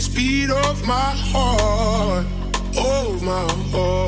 speed of my heart, of my heart.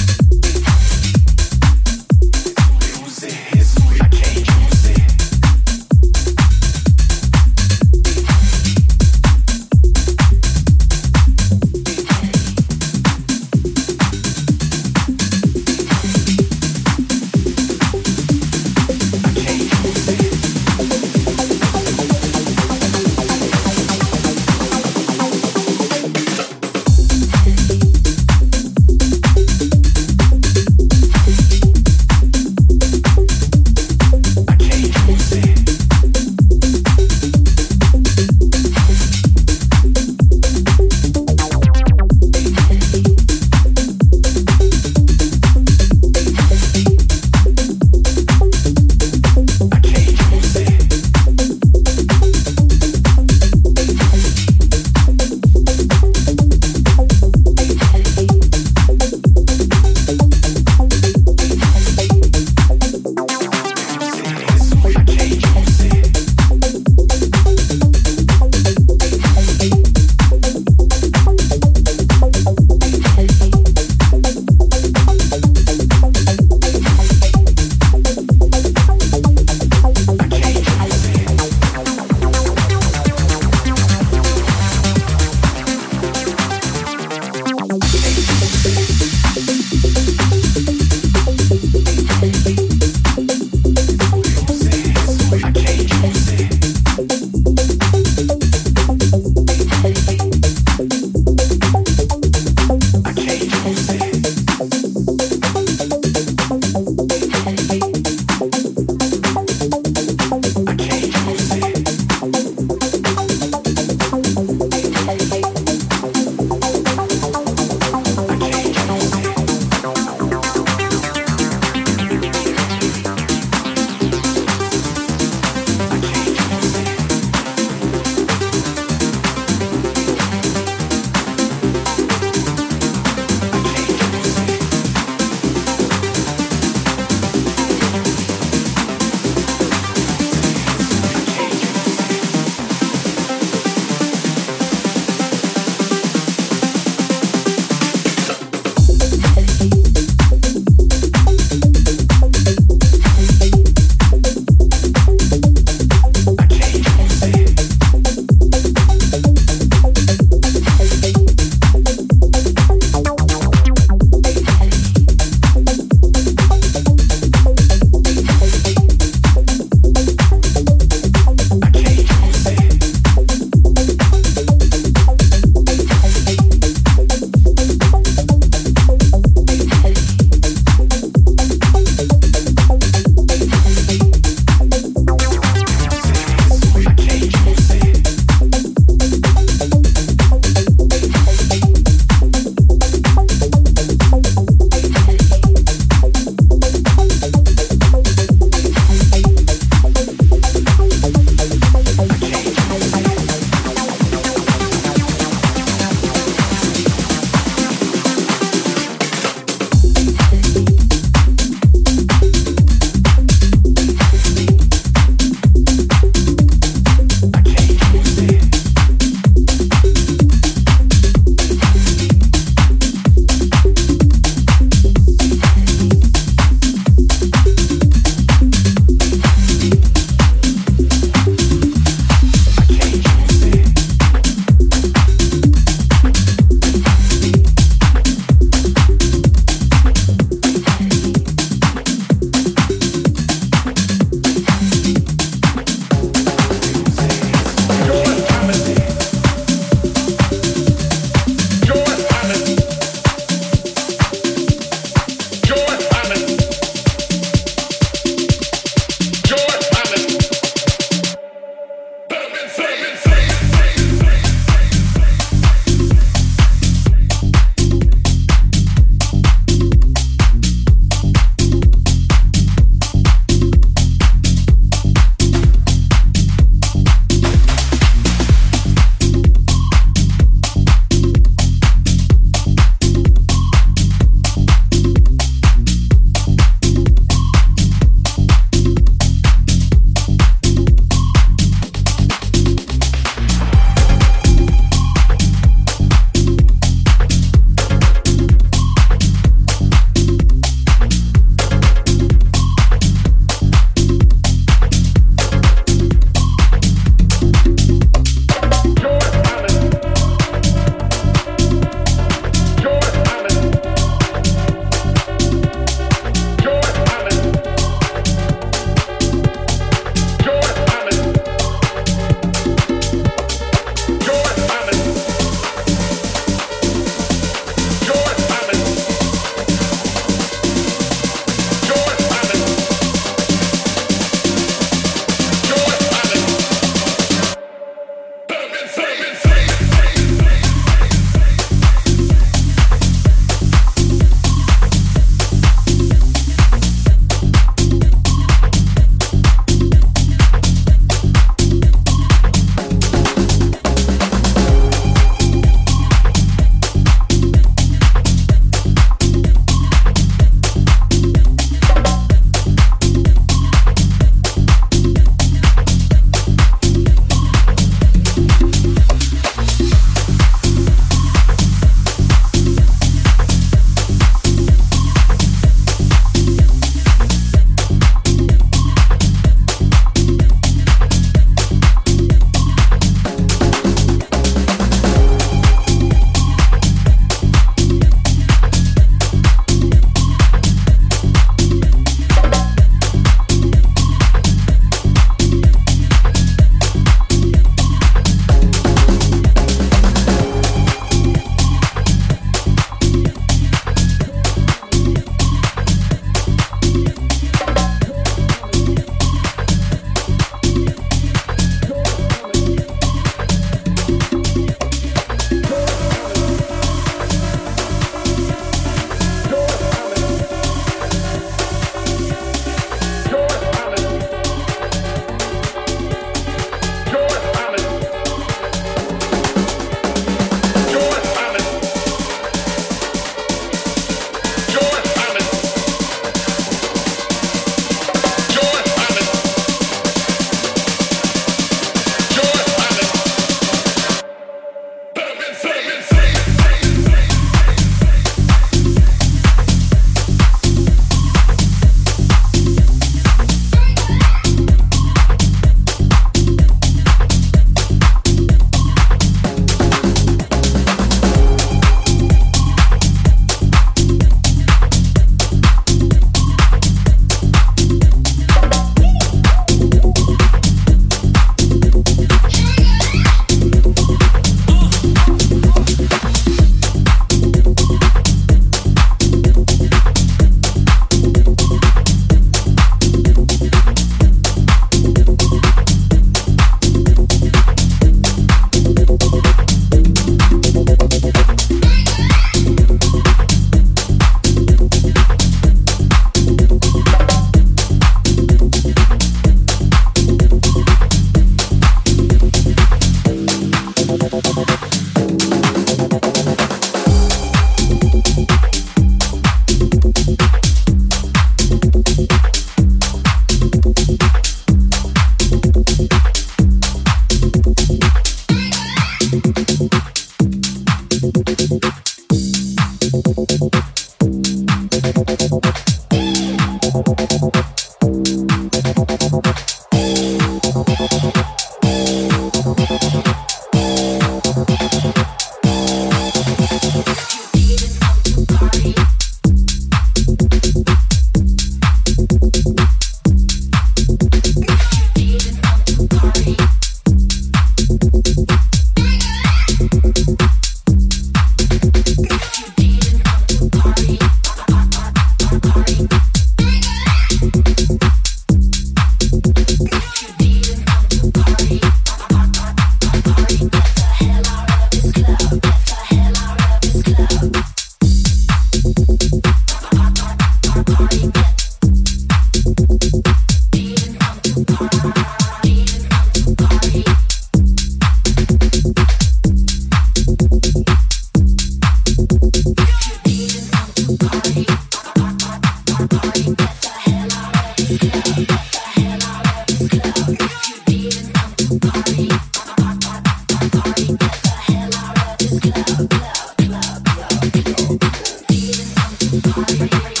Thank